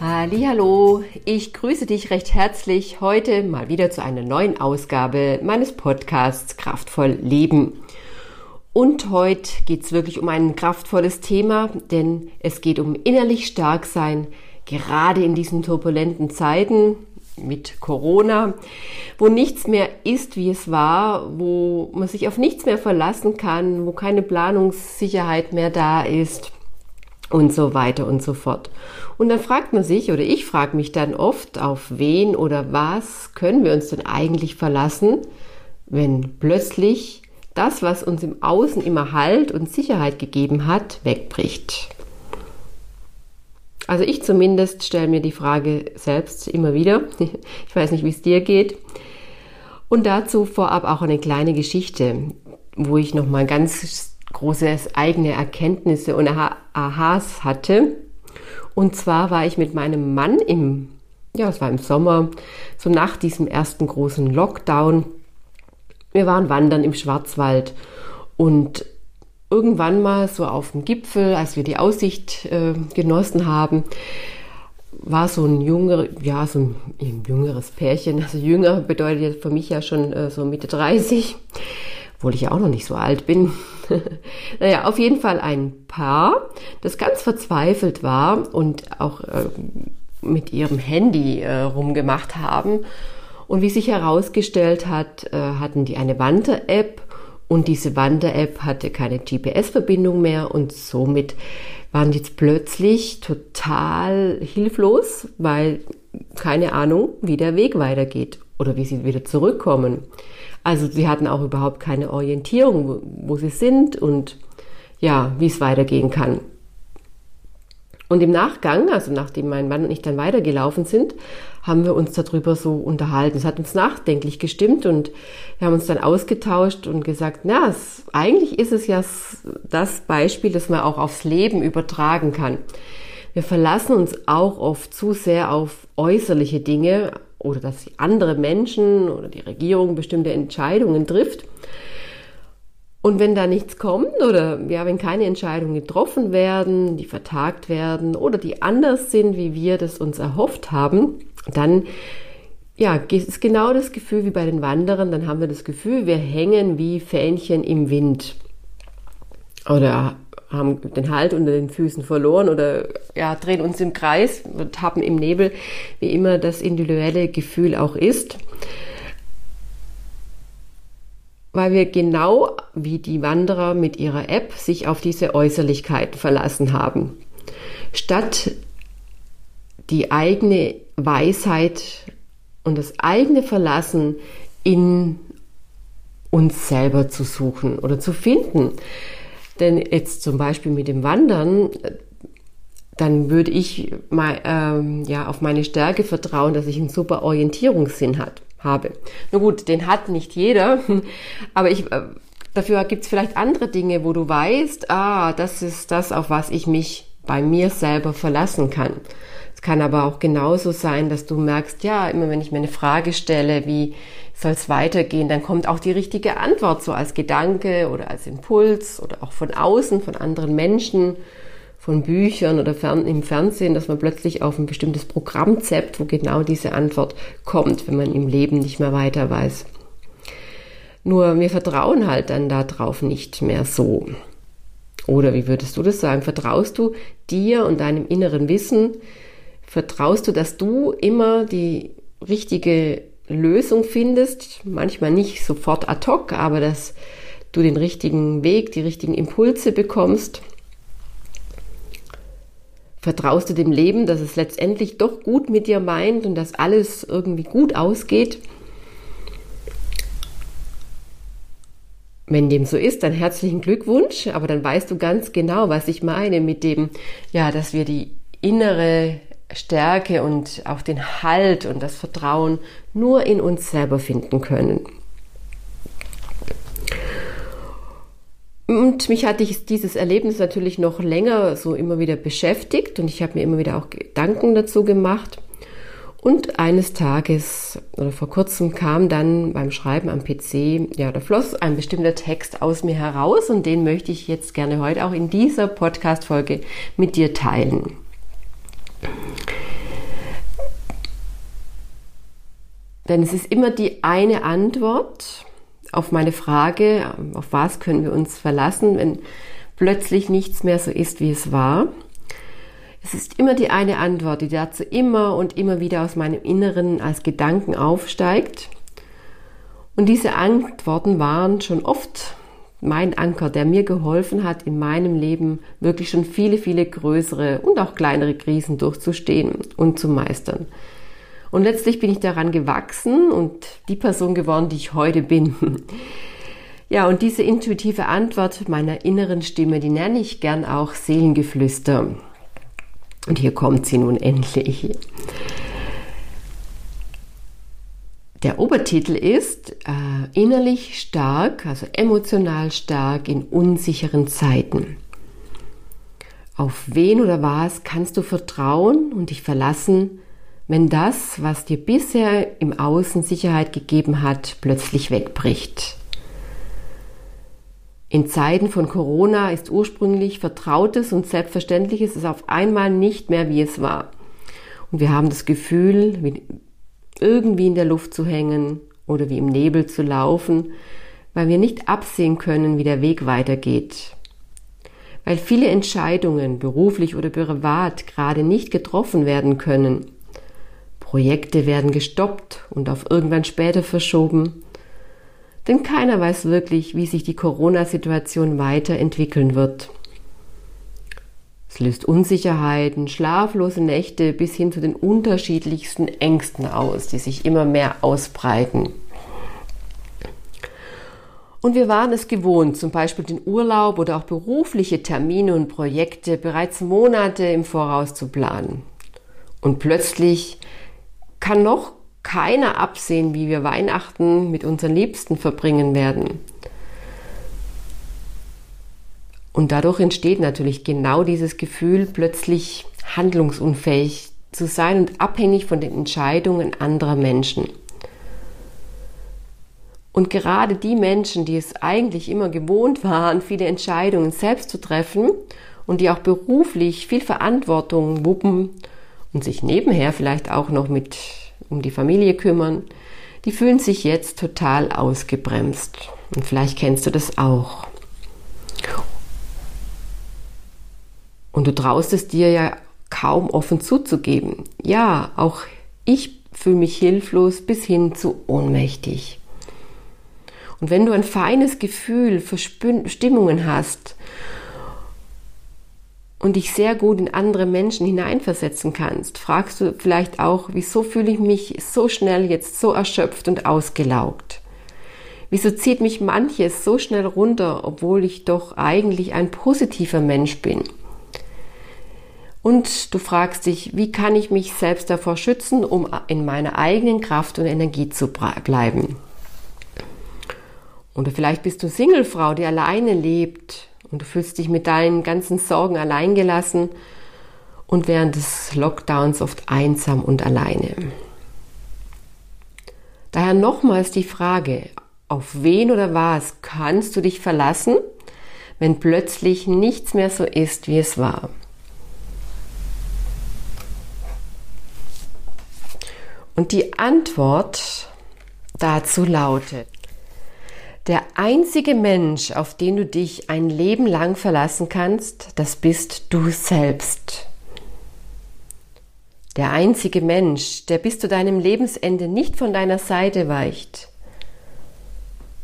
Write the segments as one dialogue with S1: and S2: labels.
S1: Hallo, ich grüße dich recht herzlich heute mal wieder zu einer neuen Ausgabe meines Podcasts Kraftvoll Leben. Und heute geht es wirklich um ein kraftvolles Thema, denn es geht um innerlich stark sein, gerade in diesen turbulenten Zeiten mit Corona, wo nichts mehr ist, wie es war, wo man sich auf nichts mehr verlassen kann, wo keine Planungssicherheit mehr da ist und so weiter und so fort. Und dann fragt man sich, oder ich frage mich dann oft, auf wen oder was können wir uns denn eigentlich verlassen, wenn plötzlich das, was uns im Außen immer Halt und Sicherheit gegeben hat, wegbricht. Also ich zumindest stelle mir die Frage selbst immer wieder. Ich weiß nicht, wie es dir geht. Und dazu vorab auch eine kleine Geschichte, wo ich noch mal ganz große eigene Erkenntnisse und Aha's hatte. Und zwar war ich mit meinem Mann im, ja, es war im Sommer, so nach diesem ersten großen Lockdown. Wir waren wandern im Schwarzwald und irgendwann mal so auf dem Gipfel, als wir die Aussicht äh, genossen haben, war so ein jünger, ja, so ein, jüngeres Pärchen. Also jünger bedeutet für mich ja schon äh, so Mitte 30 obwohl ich ja auch noch nicht so alt bin. naja, auf jeden Fall ein Paar, das ganz verzweifelt war und auch äh, mit ihrem Handy äh, rumgemacht haben. Und wie sich herausgestellt hat, äh, hatten die eine Wander-App und diese Wander-App hatte keine GPS-Verbindung mehr und somit waren die jetzt plötzlich total hilflos, weil keine Ahnung, wie der Weg weitergeht oder wie sie wieder zurückkommen. Also sie hatten auch überhaupt keine Orientierung, wo, wo sie sind und ja, wie es weitergehen kann. Und im Nachgang, also nachdem mein Mann und ich dann weitergelaufen sind, haben wir uns darüber so unterhalten. Es hat uns nachdenklich gestimmt und wir haben uns dann ausgetauscht und gesagt, na, es, eigentlich ist es ja das Beispiel, das man auch aufs Leben übertragen kann. Wir verlassen uns auch oft zu sehr auf äußerliche Dinge, oder dass andere Menschen oder die Regierung bestimmte Entscheidungen trifft. Und wenn da nichts kommt oder ja, wenn keine Entscheidungen getroffen werden, die vertagt werden oder die anders sind, wie wir das uns erhofft haben, dann ja, ist genau das Gefühl wie bei den Wanderern, dann haben wir das Gefühl, wir hängen wie Fähnchen im Wind. Oder haben den Halt unter den Füßen verloren oder ja, drehen uns im Kreis und haben im Nebel, wie immer das individuelle Gefühl auch ist. Weil wir genau wie die Wanderer mit ihrer App sich auf diese Äußerlichkeiten verlassen haben. Statt die eigene Weisheit und das eigene Verlassen in uns selber zu suchen oder zu finden. Denn jetzt zum Beispiel mit dem Wandern, dann würde ich mal ähm, ja auf meine Stärke vertrauen, dass ich einen super Orientierungssinn hat, habe. Na gut, den hat nicht jeder, aber ich äh, dafür gibt es vielleicht andere Dinge, wo du weißt, ah, das ist das, auf was ich mich bei mir selber verlassen kann. Es kann aber auch genauso sein, dass du merkst, ja, immer wenn ich mir eine Frage stelle, wie soll es weitergehen, dann kommt auch die richtige Antwort, so als Gedanke oder als Impuls oder auch von außen, von anderen Menschen, von Büchern oder fern, im Fernsehen, dass man plötzlich auf ein bestimmtes Programm zappt, wo genau diese Antwort kommt, wenn man im Leben nicht mehr weiter weiß. Nur wir vertrauen halt dann darauf nicht mehr so. Oder wie würdest du das sagen? Vertraust du dir und deinem inneren Wissen? Vertraust du, dass du immer die richtige Lösung findest, manchmal nicht sofort ad hoc, aber dass du den richtigen Weg, die richtigen Impulse bekommst. Vertraust du dem Leben, dass es letztendlich doch gut mit dir meint und dass alles irgendwie gut ausgeht? Wenn dem so ist, dann herzlichen Glückwunsch, aber dann weißt du ganz genau, was ich meine mit dem, ja, dass wir die innere Stärke und auch den Halt und das Vertrauen nur in uns selber finden können. Und mich hat dieses Erlebnis natürlich noch länger so immer wieder beschäftigt und ich habe mir immer wieder auch Gedanken dazu gemacht. Und eines Tages oder vor kurzem kam dann beim Schreiben am PC, ja, da floss ein bestimmter Text aus mir heraus und den möchte ich jetzt gerne heute auch in dieser Podcast-Folge mit dir teilen. Denn es ist immer die eine Antwort auf meine Frage, auf was können wir uns verlassen, wenn plötzlich nichts mehr so ist, wie es war. Es ist immer die eine Antwort, die dazu immer und immer wieder aus meinem Inneren als Gedanken aufsteigt. Und diese Antworten waren schon oft mein Anker, der mir geholfen hat, in meinem Leben wirklich schon viele, viele größere und auch kleinere Krisen durchzustehen und zu meistern. Und letztlich bin ich daran gewachsen und die Person geworden, die ich heute bin. Ja, und diese intuitive Antwort meiner inneren Stimme, die nenne ich gern auch Seelengeflüster. Und hier kommt sie nun endlich. Der Obertitel ist äh, innerlich stark, also emotional stark in unsicheren Zeiten. Auf wen oder was kannst du vertrauen und dich verlassen, wenn das, was dir bisher im Außen Sicherheit gegeben hat, plötzlich wegbricht? In Zeiten von Corona ist ursprünglich Vertrautes und Selbstverständliches es auf einmal nicht mehr, wie es war. Und wir haben das Gefühl, irgendwie in der Luft zu hängen oder wie im Nebel zu laufen, weil wir nicht absehen können, wie der Weg weitergeht. Weil viele Entscheidungen, beruflich oder privat, gerade nicht getroffen werden können. Projekte werden gestoppt und auf irgendwann später verschoben denn keiner weiß wirklich, wie sich die Corona-Situation weiterentwickeln wird. Es löst Unsicherheiten, schlaflose Nächte bis hin zu den unterschiedlichsten Ängsten aus, die sich immer mehr ausbreiten. Und wir waren es gewohnt, zum Beispiel den Urlaub oder auch berufliche Termine und Projekte bereits Monate im Voraus zu planen. Und plötzlich kann noch keiner absehen, wie wir Weihnachten mit unseren Liebsten verbringen werden. Und dadurch entsteht natürlich genau dieses Gefühl, plötzlich handlungsunfähig zu sein und abhängig von den Entscheidungen anderer Menschen. Und gerade die Menschen, die es eigentlich immer gewohnt waren, viele Entscheidungen selbst zu treffen und die auch beruflich viel Verantwortung wuppen und sich nebenher vielleicht auch noch mit um die Familie kümmern, die fühlen sich jetzt total ausgebremst. Und vielleicht kennst du das auch. Und du traust es dir ja kaum offen zuzugeben. Ja, auch ich fühle mich hilflos bis hin zu ohnmächtig. Und wenn du ein feines Gefühl für Stimmungen hast und dich sehr gut in andere Menschen hineinversetzen kannst, fragst du vielleicht auch, wieso fühle ich mich so schnell jetzt so erschöpft und ausgelaugt? Wieso zieht mich manches so schnell runter, obwohl ich doch eigentlich ein positiver Mensch bin? Und du fragst dich, wie kann ich mich selbst davor schützen, um in meiner eigenen Kraft und Energie zu bleiben? Oder vielleicht bist du Singlefrau, die alleine lebt und du fühlst dich mit deinen ganzen Sorgen alleingelassen und während des Lockdowns oft einsam und alleine. Daher nochmals die Frage, auf wen oder was kannst du dich verlassen, wenn plötzlich nichts mehr so ist, wie es war? Und die Antwort dazu lautet, der einzige Mensch, auf den du dich ein Leben lang verlassen kannst, das bist du selbst. Der einzige Mensch, der bis zu deinem Lebensende nicht von deiner Seite weicht,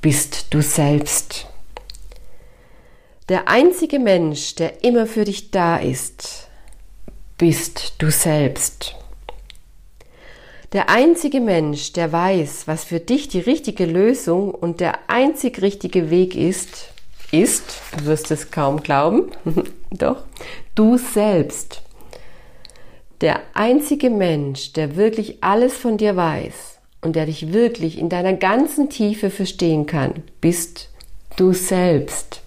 S1: bist du selbst. Der einzige Mensch, der immer für dich da ist, bist du selbst. Der einzige Mensch, der weiß, was für dich die richtige Lösung und der einzig richtige Weg ist, ist, du wirst es kaum glauben, doch, du selbst. Der einzige Mensch, der wirklich alles von dir weiß und der dich wirklich in deiner ganzen Tiefe verstehen kann, bist du selbst.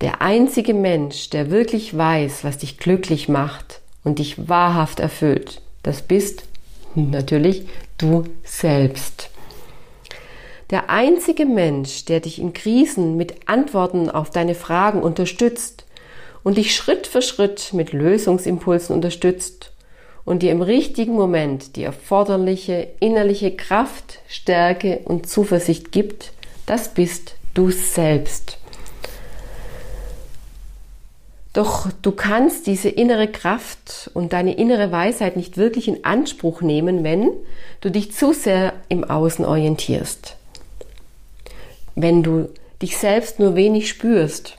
S1: Der einzige Mensch, der wirklich weiß, was dich glücklich macht und dich wahrhaft erfüllt, das bist natürlich du selbst. Der einzige Mensch, der dich in Krisen mit Antworten auf deine Fragen unterstützt und dich Schritt für Schritt mit Lösungsimpulsen unterstützt und dir im richtigen Moment die erforderliche innerliche Kraft, Stärke und Zuversicht gibt, das bist du selbst. Doch du kannst diese innere Kraft und deine innere Weisheit nicht wirklich in Anspruch nehmen, wenn du dich zu sehr im Außen orientierst. Wenn du dich selbst nur wenig spürst.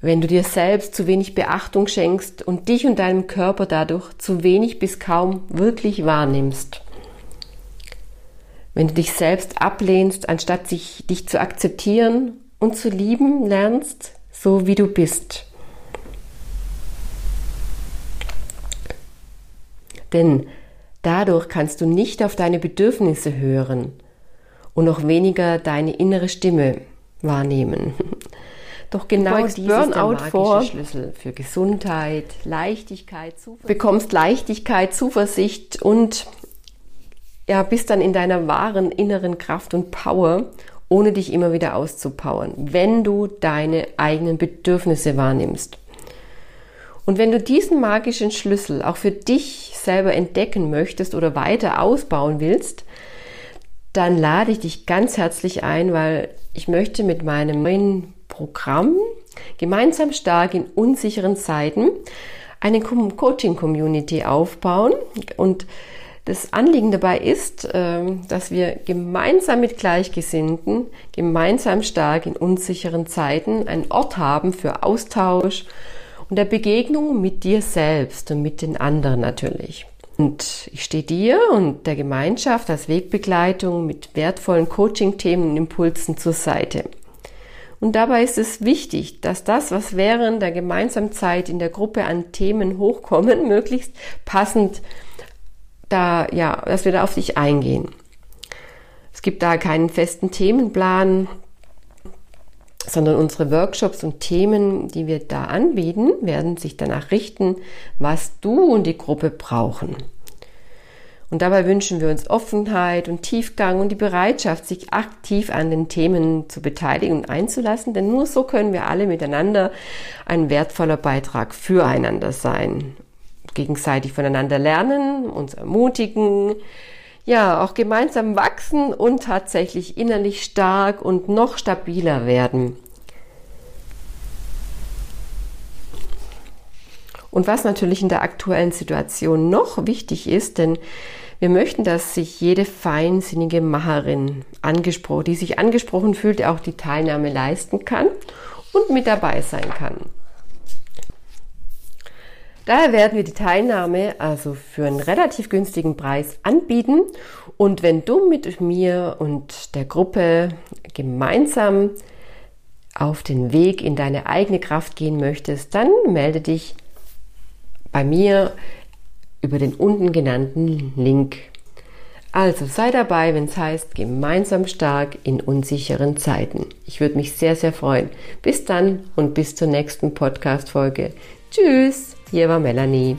S1: Wenn du dir selbst zu wenig Beachtung schenkst und dich und deinem Körper dadurch zu wenig bis kaum wirklich wahrnimmst. Wenn du dich selbst ablehnst, anstatt sich, dich zu akzeptieren und zu lieben lernst, so wie du bist. Denn dadurch kannst du nicht auf deine Bedürfnisse hören und noch weniger deine innere Stimme wahrnehmen. Doch genau dieses Burnout ist der vor. Schlüssel für Gesundheit, Leichtigkeit, Zuversicht. Bekommst Leichtigkeit, Zuversicht und ja, bist dann in deiner wahren inneren Kraft und Power ohne dich immer wieder auszupowern, wenn du deine eigenen Bedürfnisse wahrnimmst. Und wenn du diesen magischen Schlüssel auch für dich selber entdecken möchtest oder weiter ausbauen willst, dann lade ich dich ganz herzlich ein, weil ich möchte mit meinem neuen Programm gemeinsam stark in unsicheren Zeiten eine Coaching-Community aufbauen und das Anliegen dabei ist, ähm, dass wir gemeinsam mit Gleichgesinnten, gemeinsam stark in unsicheren Zeiten einen Ort haben für Austausch und der Begegnung mit dir selbst und mit den anderen natürlich. Und ich stehe dir und der Gemeinschaft als Wegbegleitung mit wertvollen Coaching-Themen und Impulsen zur Seite. Und dabei ist es wichtig, dass das, was während der gemeinsamen Zeit in der Gruppe an Themen hochkommen, möglichst passend da, ja, dass wir da auf dich eingehen. Es gibt da keinen festen Themenplan, sondern unsere Workshops und Themen, die wir da anbieten, werden sich danach richten, was du und die Gruppe brauchen. Und dabei wünschen wir uns Offenheit und Tiefgang und die Bereitschaft, sich aktiv an den Themen zu beteiligen und einzulassen, denn nur so können wir alle miteinander ein wertvoller Beitrag füreinander sein gegenseitig voneinander lernen, uns ermutigen, ja, auch gemeinsam wachsen und tatsächlich innerlich stark und noch stabiler werden. Und was natürlich in der aktuellen Situation noch wichtig ist, denn wir möchten, dass sich jede feinsinnige Macherin angesprochen, die sich angesprochen fühlt, auch die Teilnahme leisten kann und mit dabei sein kann. Daher werden wir die Teilnahme also für einen relativ günstigen Preis anbieten. Und wenn du mit mir und der Gruppe gemeinsam auf den Weg in deine eigene Kraft gehen möchtest, dann melde dich bei mir über den unten genannten Link. Also sei dabei, wenn es heißt, gemeinsam stark in unsicheren Zeiten. Ich würde mich sehr, sehr freuen. Bis dann und bis zur nächsten Podcast-Folge. Tschüss! Hier war Melanie.